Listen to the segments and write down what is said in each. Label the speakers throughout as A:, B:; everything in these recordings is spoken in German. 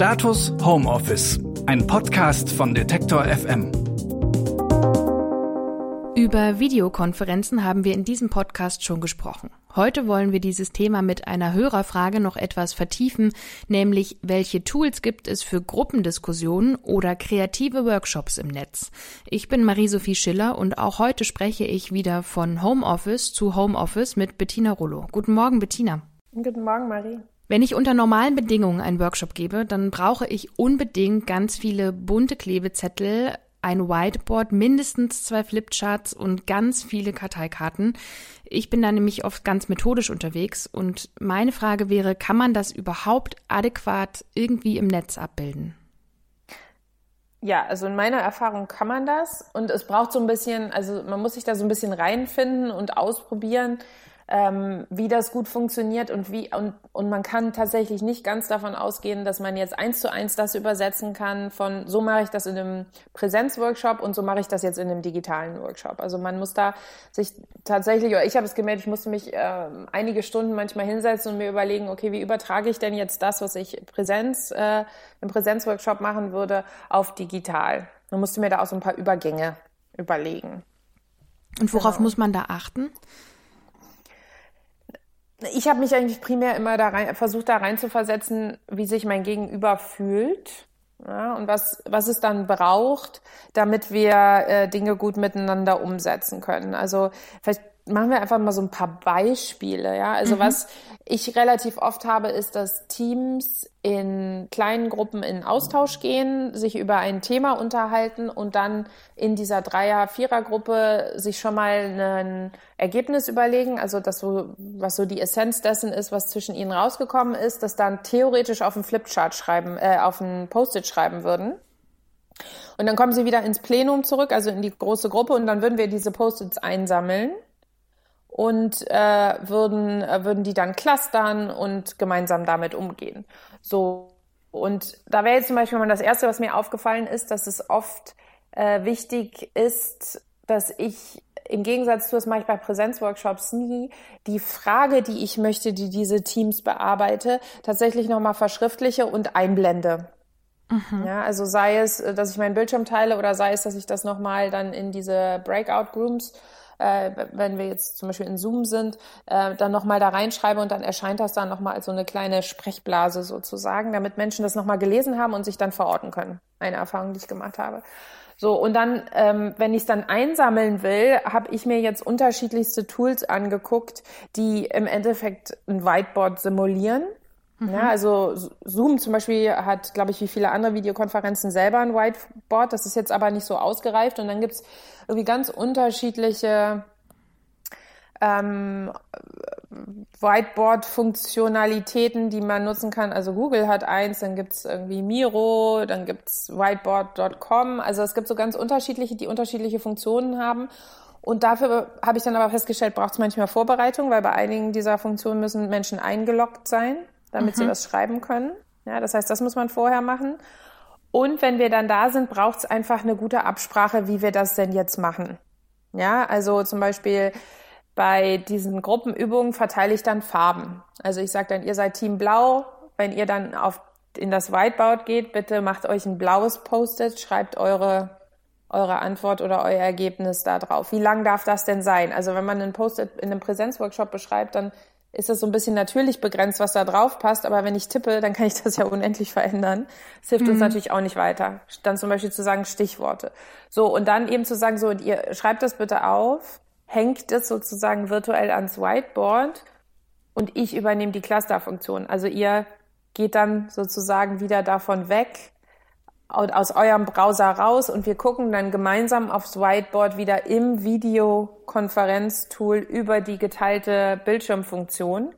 A: Status Homeoffice, ein Podcast von Detektor FM.
B: Über Videokonferenzen haben wir in diesem Podcast schon gesprochen. Heute wollen wir dieses Thema mit einer Hörerfrage noch etwas vertiefen, nämlich welche Tools gibt es für Gruppendiskussionen oder kreative Workshops im Netz. Ich bin Marie-Sophie Schiller und auch heute spreche ich wieder von Homeoffice zu Homeoffice mit Bettina Rollo. Guten Morgen, Bettina.
C: Guten Morgen, Marie.
B: Wenn ich unter normalen Bedingungen einen Workshop gebe, dann brauche ich unbedingt ganz viele bunte Klebezettel, ein Whiteboard, mindestens zwei Flipcharts und ganz viele Karteikarten. Ich bin da nämlich oft ganz methodisch unterwegs und meine Frage wäre, kann man das überhaupt adäquat irgendwie im Netz abbilden?
C: Ja, also in meiner Erfahrung kann man das und es braucht so ein bisschen, also man muss sich da so ein bisschen reinfinden und ausprobieren ähm, wie das gut funktioniert und wie und, und man kann tatsächlich nicht ganz davon ausgehen, dass man jetzt eins zu eins das übersetzen kann von so mache ich das in einem Präsenzworkshop und so mache ich das jetzt in einem digitalen Workshop. Also man muss da sich tatsächlich, oder ich habe es gemerkt, ich musste mich äh, einige Stunden manchmal hinsetzen und mir überlegen, okay, wie übertrage ich denn jetzt das, was ich Präsenz äh, im Präsenzworkshop machen würde, auf digital. Man musste mir da auch so ein paar Übergänge überlegen.
B: Und worauf genau. muss man da achten?
C: Ich habe mich eigentlich primär immer da rein, versucht, da rein zu versetzen, wie sich mein Gegenüber fühlt. Ja, und was, was es dann braucht, damit wir äh, Dinge gut miteinander umsetzen können. Also vielleicht machen wir einfach mal so ein paar Beispiele, ja. Also mhm. was ich relativ oft habe, ist, dass Teams in kleinen Gruppen in Austausch gehen, sich über ein Thema unterhalten und dann in dieser Dreier-, Vierer-Gruppe sich schon mal ein Ergebnis überlegen, also das so, was so die Essenz dessen ist, was zwischen ihnen rausgekommen ist, das dann theoretisch auf einen Flipchart schreiben, äh, auf einen Post-it schreiben würden. Und dann kommen sie wieder ins Plenum zurück, also in die große Gruppe, und dann würden wir diese Post-its einsammeln und äh, würden, äh, würden die dann clustern und gemeinsam damit umgehen. So. Und da wäre jetzt zum Beispiel mal das Erste, was mir aufgefallen ist, dass es oft äh, wichtig ist, dass ich im Gegensatz zu, das mache ich bei Präsenzworkshops nie, die Frage, die ich möchte, die diese Teams bearbeite, tatsächlich nochmal verschriftliche und einblende. Mhm. Ja, also sei es, dass ich meinen Bildschirm teile oder sei es, dass ich das nochmal dann in diese Breakout Rooms äh, wenn wir jetzt zum Beispiel in Zoom sind, äh, dann nochmal da reinschreibe und dann erscheint das dann nochmal als so eine kleine Sprechblase sozusagen, damit Menschen das nochmal gelesen haben und sich dann verorten können. Eine Erfahrung, die ich gemacht habe. So, und dann, ähm, wenn ich es dann einsammeln will, habe ich mir jetzt unterschiedlichste Tools angeguckt, die im Endeffekt ein Whiteboard simulieren. Mhm. Ja, also Zoom zum Beispiel hat, glaube ich, wie viele andere Videokonferenzen selber ein Whiteboard. Das ist jetzt aber nicht so ausgereift. Und dann gibt's irgendwie ganz unterschiedliche ähm, Whiteboard-Funktionalitäten, die man nutzen kann. Also Google hat eins, dann gibt's irgendwie Miro, dann gibt's whiteboard.com. Also es gibt so ganz unterschiedliche, die unterschiedliche Funktionen haben. Und dafür habe ich dann aber festgestellt, braucht es manchmal Vorbereitung, weil bei einigen dieser Funktionen müssen Menschen eingeloggt sein damit mhm. sie das schreiben können. Ja, das heißt, das muss man vorher machen. Und wenn wir dann da sind, braucht es einfach eine gute Absprache, wie wir das denn jetzt machen. Ja, also zum Beispiel bei diesen Gruppenübungen verteile ich dann Farben. Also ich sage dann, ihr seid Team Blau. Wenn ihr dann auf, in das Whiteboard geht, bitte macht euch ein blaues Post-it, schreibt eure, eure Antwort oder euer Ergebnis da drauf. Wie lang darf das denn sein? Also wenn man einen Post-it in einem Präsenzworkshop beschreibt, dann ist das so ein bisschen natürlich begrenzt, was da drauf passt. Aber wenn ich tippe, dann kann ich das ja unendlich verändern. Das hilft mhm. uns natürlich auch nicht weiter. Dann zum Beispiel zu sagen Stichworte. So, und dann eben zu sagen, so, und ihr schreibt das bitte auf, hängt es sozusagen virtuell ans Whiteboard und ich übernehme die Cluster-Funktion. Also ihr geht dann sozusagen wieder davon weg, aus eurem Browser raus und wir gucken dann gemeinsam aufs Whiteboard wieder im Videokonferenztool über die geteilte Bildschirmfunktion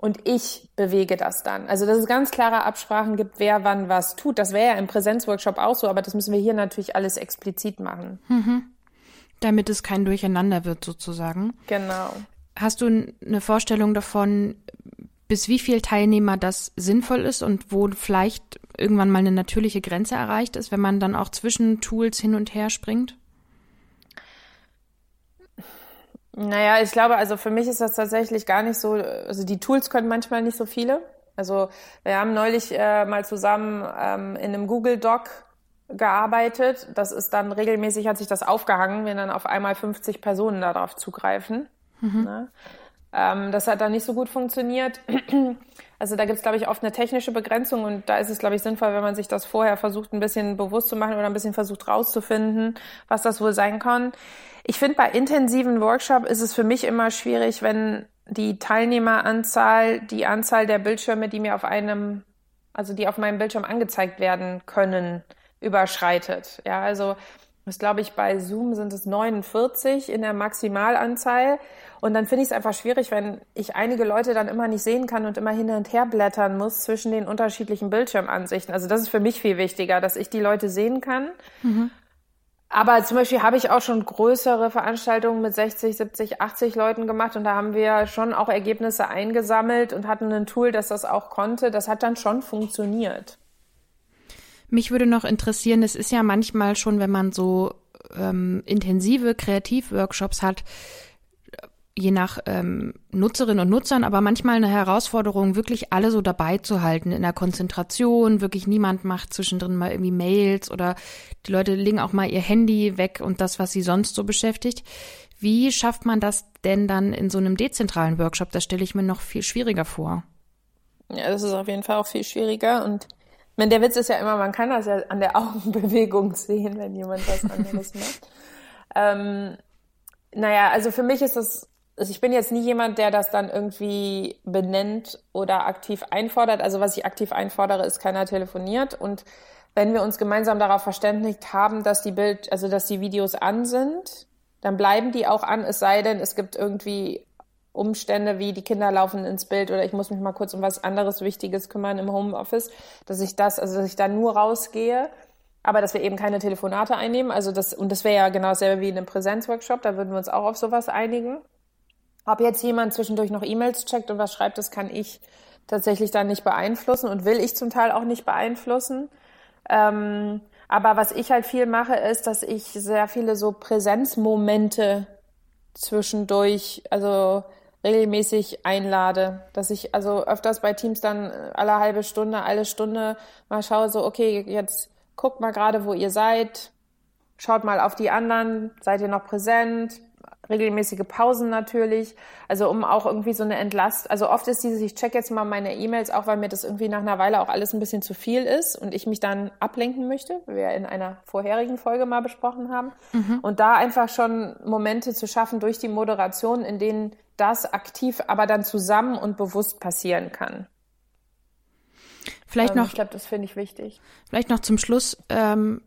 C: und ich bewege das dann. Also dass es ganz klare Absprachen gibt, wer wann was tut. Das wäre ja im Präsenzworkshop auch so, aber das müssen wir hier natürlich alles explizit machen.
B: Mhm. Damit es kein Durcheinander wird sozusagen.
C: Genau.
B: Hast du eine Vorstellung davon, bis wie viel Teilnehmer das sinnvoll ist und wo vielleicht irgendwann mal eine natürliche Grenze erreicht ist, wenn man dann auch zwischen Tools hin und her springt?
C: Naja, ich glaube, also für mich ist das tatsächlich gar nicht so, also die Tools können manchmal nicht so viele. Also wir haben neulich äh, mal zusammen ähm, in einem Google Doc gearbeitet. Das ist dann regelmäßig, hat sich das aufgehangen, wenn dann auf einmal 50 Personen darauf zugreifen. Mhm. Ne? Ähm, das hat dann nicht so gut funktioniert. Also da gibt es, glaube ich, oft eine technische Begrenzung und da ist es, glaube ich, sinnvoll, wenn man sich das vorher versucht, ein bisschen bewusst zu machen oder ein bisschen versucht rauszufinden, was das wohl sein kann. Ich finde, bei intensiven Workshop ist es für mich immer schwierig, wenn die Teilnehmeranzahl, die Anzahl der Bildschirme, die mir auf einem, also die auf meinem Bildschirm angezeigt werden können, überschreitet. Ja, also das glaube ich, bei Zoom sind es 49 in der Maximalanzahl. Und dann finde ich es einfach schwierig, wenn ich einige Leute dann immer nicht sehen kann und immer hin und her blättern muss zwischen den unterschiedlichen Bildschirmansichten. Also das ist für mich viel wichtiger, dass ich die Leute sehen kann. Mhm. Aber zum Beispiel habe ich auch schon größere Veranstaltungen mit 60, 70, 80 Leuten gemacht und da haben wir schon auch Ergebnisse eingesammelt und hatten ein Tool, das das auch konnte. Das hat dann schon funktioniert.
B: Mich würde noch interessieren, es ist ja manchmal schon, wenn man so ähm, intensive Kreativworkshops hat, je nach ähm, Nutzerinnen und Nutzern, aber manchmal eine Herausforderung, wirklich alle so dabei zu halten in der Konzentration. Wirklich niemand macht zwischendrin mal irgendwie Mails oder die Leute legen auch mal ihr Handy weg und das, was sie sonst so beschäftigt. Wie schafft man das denn dann in so einem dezentralen Workshop? Das stelle ich mir noch viel schwieriger vor.
C: Ja, das ist auf jeden Fall auch viel schwieriger und meine, der Witz ist ja immer, man kann das ja an der Augenbewegung sehen, wenn jemand was anderes macht. Ähm, naja, also für mich ist das, also ich bin jetzt nie jemand, der das dann irgendwie benennt oder aktiv einfordert. Also was ich aktiv einfordere, ist keiner telefoniert und wenn wir uns gemeinsam darauf verständigt haben, dass die Bild, also dass die Videos an sind, dann bleiben die auch an, es sei denn, es gibt irgendwie Umstände wie die Kinder laufen ins Bild oder ich muss mich mal kurz um was anderes Wichtiges kümmern im Homeoffice, dass ich das, also dass ich da nur rausgehe, aber dass wir eben keine Telefonate einnehmen. Also das, und das wäre ja genau dasselbe wie in einem Präsenzworkshop, da würden wir uns auch auf sowas einigen. Ob jetzt jemand zwischendurch noch E-Mails checkt und was schreibt, das kann ich tatsächlich dann nicht beeinflussen und will ich zum Teil auch nicht beeinflussen. Ähm, aber was ich halt viel mache, ist, dass ich sehr viele so Präsenzmomente zwischendurch, also regelmäßig einlade, dass ich also öfters bei Teams dann alle halbe Stunde, alle Stunde mal schaue, so, okay, jetzt guckt mal gerade, wo ihr seid, schaut mal auf die anderen, seid ihr noch präsent, regelmäßige Pausen natürlich, also um auch irgendwie so eine Entlast, also oft ist dieses, ich check jetzt mal meine E-Mails, auch weil mir das irgendwie nach einer Weile auch alles ein bisschen zu viel ist und ich mich dann ablenken möchte, wie wir in einer vorherigen Folge mal besprochen haben. Mhm. Und da einfach schon Momente zu schaffen durch die Moderation, in denen das aktiv aber dann zusammen und bewusst passieren kann.
B: Vielleicht ähm, noch.
C: Ich glaube, das finde ich wichtig.
B: Vielleicht noch zum Schluss, ähm,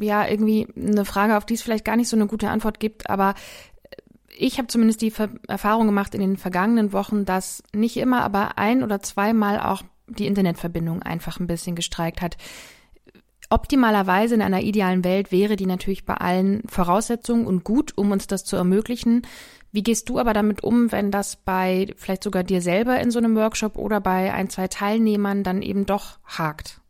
B: ja, irgendwie eine Frage, auf die es vielleicht gar nicht so eine gute Antwort gibt, aber ich habe zumindest die Ver Erfahrung gemacht in den vergangenen Wochen, dass nicht immer, aber ein oder zweimal auch die Internetverbindung einfach ein bisschen gestreikt hat. Optimalerweise in einer idealen Welt wäre die natürlich bei allen Voraussetzungen und gut, um uns das zu ermöglichen. Wie gehst du aber damit um, wenn das bei vielleicht sogar dir selber in so einem Workshop oder bei ein, zwei Teilnehmern dann eben doch hakt?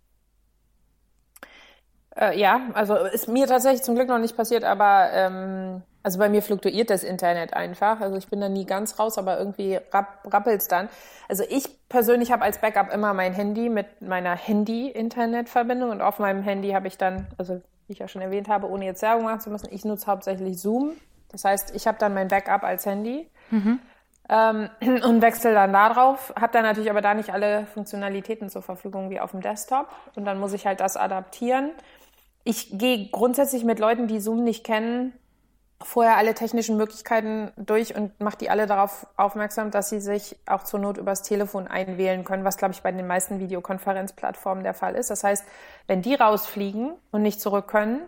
C: Äh, ja, also ist mir tatsächlich zum Glück noch nicht passiert, aber ähm, also bei mir fluktuiert das Internet einfach. Also ich bin da nie ganz raus, aber irgendwie rapp, rappelt's dann. Also ich persönlich habe als Backup immer mein Handy mit meiner Handy-Internetverbindung und auf meinem Handy habe ich dann, also wie ich ja schon erwähnt habe, ohne jetzt Werbung machen zu müssen, ich nutze hauptsächlich Zoom das heißt, ich habe dann mein Backup als Handy mhm. ähm, und wechsle dann da drauf, habe dann natürlich aber da nicht alle Funktionalitäten zur Verfügung wie auf dem Desktop und dann muss ich halt das adaptieren. Ich gehe grundsätzlich mit Leuten, die Zoom nicht kennen, vorher alle technischen Möglichkeiten durch und mache die alle darauf aufmerksam, dass sie sich auch zur Not übers Telefon einwählen können, was, glaube ich, bei den meisten Videokonferenzplattformen der Fall ist. Das heißt, wenn die rausfliegen und nicht zurück können,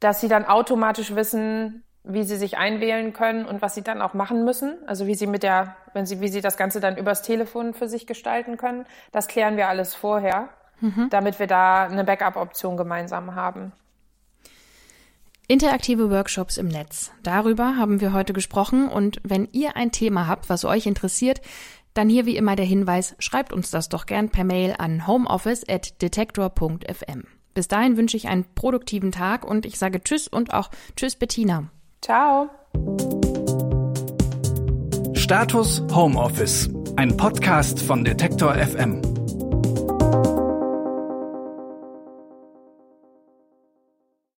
C: dass sie dann automatisch wissen, wie sie sich einwählen können und was sie dann auch machen müssen. Also wie sie mit der, wenn sie, wie sie das Ganze dann übers Telefon für sich gestalten können. Das klären wir alles vorher, mhm. damit wir da eine Backup-Option gemeinsam haben.
B: Interaktive Workshops im Netz. Darüber haben wir heute gesprochen und wenn ihr ein Thema habt, was euch interessiert, dann hier wie immer der Hinweis, schreibt uns das doch gern per Mail an homeoffice@detektor.fm. Bis dahin wünsche ich einen produktiven Tag und ich sage Tschüss und auch Tschüss Bettina.
C: Ciao.
A: Status Homeoffice.
D: ein Podcast von Detektor FM.